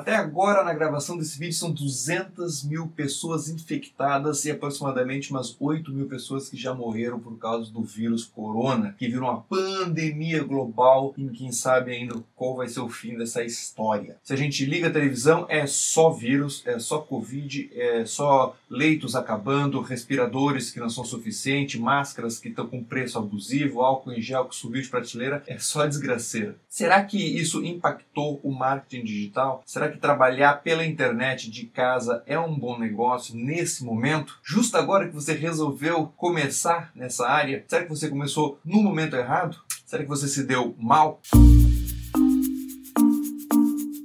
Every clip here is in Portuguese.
Até agora, na gravação desse vídeo, são 200 mil pessoas infectadas e aproximadamente umas 8 mil pessoas que já morreram por causa do vírus corona, que virou uma pandemia global e quem sabe ainda qual vai ser o fim dessa história. Se a gente liga a televisão, é só vírus, é só Covid, é só leitos acabando, respiradores que não são suficientes, máscaras que estão com preço abusivo, álcool em gel que subiu de prateleira, é só desgraceira. Será que isso impactou o marketing digital? Será que trabalhar pela internet de casa é um bom negócio nesse momento? Justo agora que você resolveu começar nessa área? Será que você começou no momento errado? Será que você se deu mal?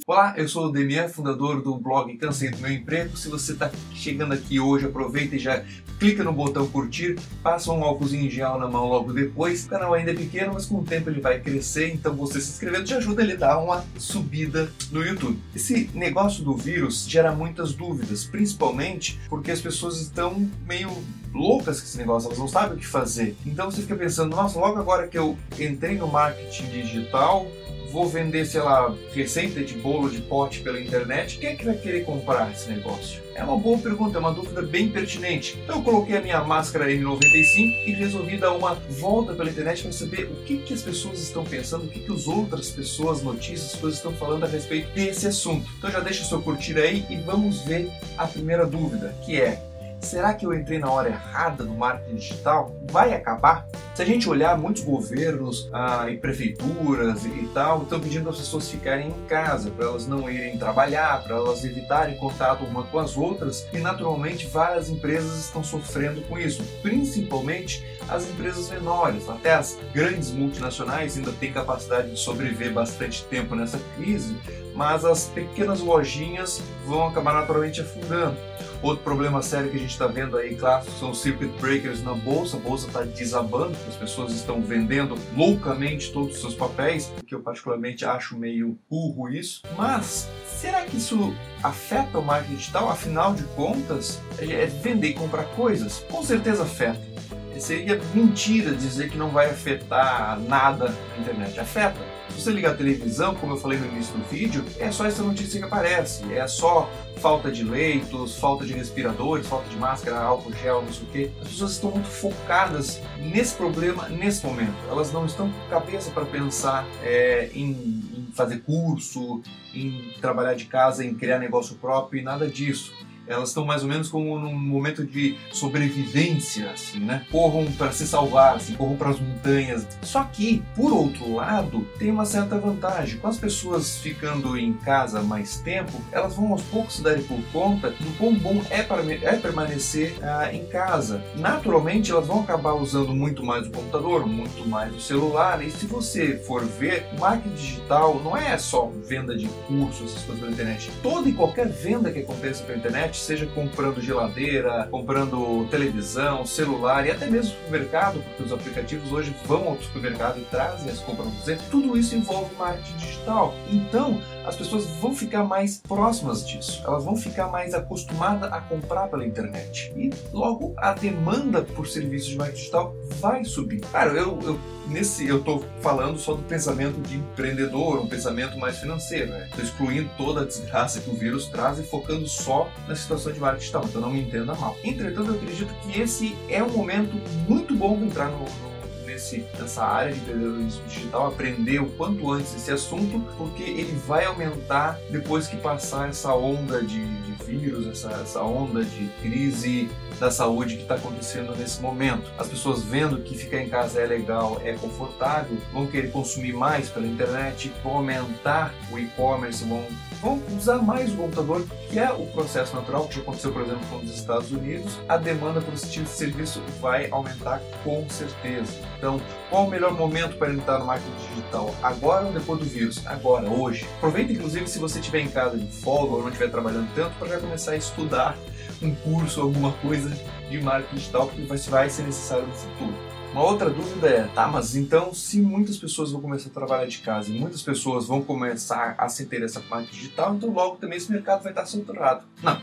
Olá, eu sou o Demian, fundador do blog Cansei do Meu Emprego. Se você está chegando aqui hoje, aproveita e já clica no botão curtir, passa um álcoolzinho em gel na mão logo depois. O canal ainda é pequeno, mas com o tempo ele vai crescer, então você se inscrevendo já ajuda ele a dar uma subida no YouTube. Esse negócio do vírus gera muitas dúvidas, principalmente porque as pessoas estão meio loucas com esse negócio, elas não sabem o que fazer. Então você fica pensando, nossa, logo agora que eu entrei no marketing digital, vou vender, sei lá, receita de bolo de pote pela internet, quem é que vai querer comprar esse negócio? É uma boa pergunta, é uma dúvida bem pertinente. Então eu coloquei a minha máscara N95 e resolvi dar uma volta pela internet para saber o que, que as pessoas estão pensando, o que, que as outras pessoas, notícias, coisas estão falando a respeito desse assunto. Então já deixa o seu curtir aí e vamos ver a primeira dúvida, que é será que eu entrei na hora errada no marketing digital? Vai acabar? Se a gente olhar, muitos governos ah, e prefeituras e, tal estão pedindo as pessoas ficarem em casa, para elas não irem trabalhar, para elas evitarem contato uma com as outras, e naturalmente várias empresas estão sofrendo com isso, principalmente as empresas menores. Até as grandes multinacionais ainda têm capacidade de sobreviver bastante tempo nessa crise, mas as pequenas lojinhas vão acabar naturalmente afundando. Outro problema sério que a gente está vendo aí, claro, são os circuit breakers na bolsa. A bolsa está desabando, as pessoas estão vendendo loucamente todos os seus papéis, que eu particularmente acho meio burro isso. Mas será que isso afeta o marketing digital? Afinal de contas, é vender e comprar coisas? Com certeza afeta. Seria mentira dizer que não vai afetar nada na internet. Afeta. Se você ligar a televisão, como eu falei no início do vídeo, é só essa notícia que aparece. É só falta de leitos, falta de respiradores, falta de máscara, álcool gel, não sei o quê. As pessoas estão muito focadas nesse problema nesse momento. Elas não estão com cabeça para pensar é, em, em fazer curso, em trabalhar de casa, em criar negócio próprio e nada disso elas estão mais ou menos como num momento de sobrevivência, assim, né? Corram para se salvar, assim, corram para as montanhas. Só que, por outro lado, tem uma certa vantagem. Com as pessoas ficando em casa mais tempo, elas vão aos poucos se darem por conta do quão bom é, para, é permanecer ah, em casa. Naturalmente, elas vão acabar usando muito mais o computador, muito mais o celular. E se você for ver, marketing digital não é só venda de cursos, essas coisas pela internet. Toda e qualquer venda que aconteça pela internet seja comprando geladeira, comprando televisão, celular e até mesmo supermercado, porque os aplicativos hoje vão ao supermercado e trazem as compras para você, tudo isso envolve marketing digital. Então, as pessoas vão ficar mais próximas disso, elas vão ficar mais acostumadas a comprar pela internet. E logo a demanda por serviços de marketing digital vai subir. Cara, eu, eu nesse eu estou falando só do pensamento de empreendedor, um pensamento mais financeiro, né? Estou excluindo toda a desgraça que o vírus traz e focando só na situação de marketing digital, então não me entenda mal. Entretanto, eu acredito que esse é um momento muito bom para entrar no, no nesse, nessa área de empreendedorismo digital, aprender o quanto antes esse assunto, porque ele vai aumentar depois que passar essa onda de, de vírus, essa, essa onda de crise da saúde que está acontecendo nesse momento. As pessoas vendo que ficar em casa é legal, é confortável, vão querer consumir mais pela internet, vão aumentar o e-commerce, vão, vão usar mais o computador, que é o processo natural que já aconteceu, por exemplo, com os Estados Unidos. A demanda por esse tipo de serviço vai aumentar com certeza. Então, qual o melhor momento para entrar no marketing digital? Agora ou depois do vírus? Agora, hoje. Aproveita, inclusive, se você estiver em casa de folga ou não estiver trabalhando tanto, para já começar a estudar um curso, alguma coisa de marketing digital, porque vai, vai ser necessário no futuro. Uma outra dúvida é, tá, mas então se muitas pessoas vão começar a trabalhar de casa e muitas pessoas vão começar a se interessar por marketing digital, então logo também esse mercado vai estar saturado. Não.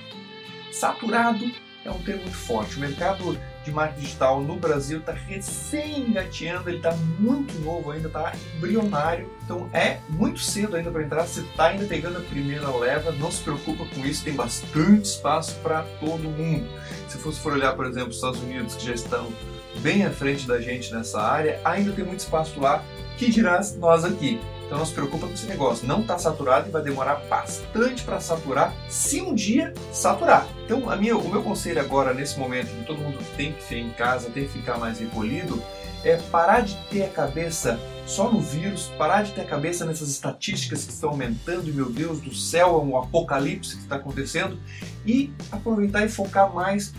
Saturado é um termo muito forte. O mercado de marketing digital no Brasil está recém engateando, ele está muito novo ainda, está embrionário. Então é muito cedo ainda para entrar. Você está ainda pegando a primeira leva, não se preocupa com isso, tem bastante espaço para todo mundo. Se você for olhar, por exemplo, os Estados Unidos, que já estão bem à frente da gente nessa área, ainda tem muito espaço lá, que dirá nós aqui. Então não se preocupa com esse negócio, não está saturado e vai demorar bastante para saturar, se um dia saturar. Então a minha, o meu conselho agora, nesse momento que todo mundo tem que ficar em casa, tem que ficar mais recolhido, é parar de ter a cabeça só no vírus, parar de ter a cabeça nessas estatísticas que estão aumentando e meu Deus do céu, é um apocalipse que está acontecendo e aproveitar e focar mais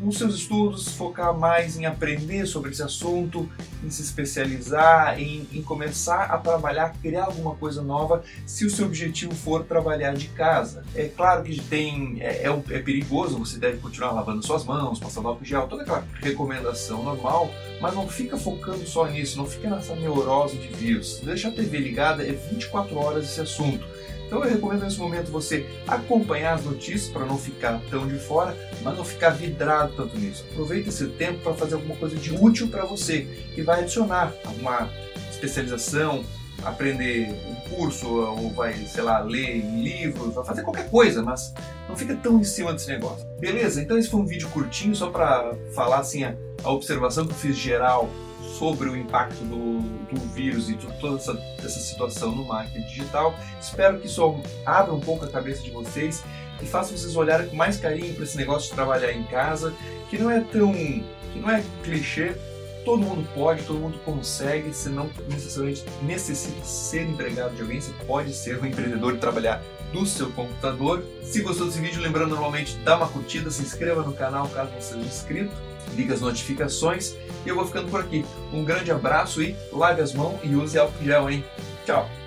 nos seus estudos, focar mais em aprender sobre esse assunto, em se especializar, em, em, começar a trabalhar, criar alguma coisa nova, se o seu objetivo for trabalhar de casa. É claro que tem, é, é, é perigoso, você deve continuar lavando suas mãos, passando álcool gel, toda aquela recomendação normal, mas não fica focando só nisso, não fica nessa neurose de vírus. Deixa a TV ligada, é 24 horas esse assunto. Então eu recomendo nesse momento você acompanhar as notícias para não ficar tão de fora, mas não ficar vidrado tanto nisso. Aproveite esse tempo para fazer alguma coisa de útil para você e vai adicionar alguma especialização, aprender um curso ou vai, sei lá, ler em livros, vai fazer qualquer coisa, mas não fica tão em cima desse negócio. Beleza? Então esse foi um vídeo curtinho só para falar assim a observação que eu fiz geral sobre o impacto do, do vírus e de toda essa, essa situação no marketing digital. Espero que isso abra um pouco a cabeça de vocês e faça vocês olharem com mais carinho para esse negócio de trabalhar em casa, que não é tão. que não é clichê, todo mundo pode, todo mundo consegue, você não necessariamente necessita ser empregado de alguém, você pode ser um empreendedor e trabalhar do seu computador. Se gostou desse vídeo, lembrando normalmente, dá uma curtida, se inscreva no canal caso não seja inscrito, liga as notificações e eu vou ficando por aqui. Um grande abraço e lave as mãos e use álcool gel, hein? Tchau!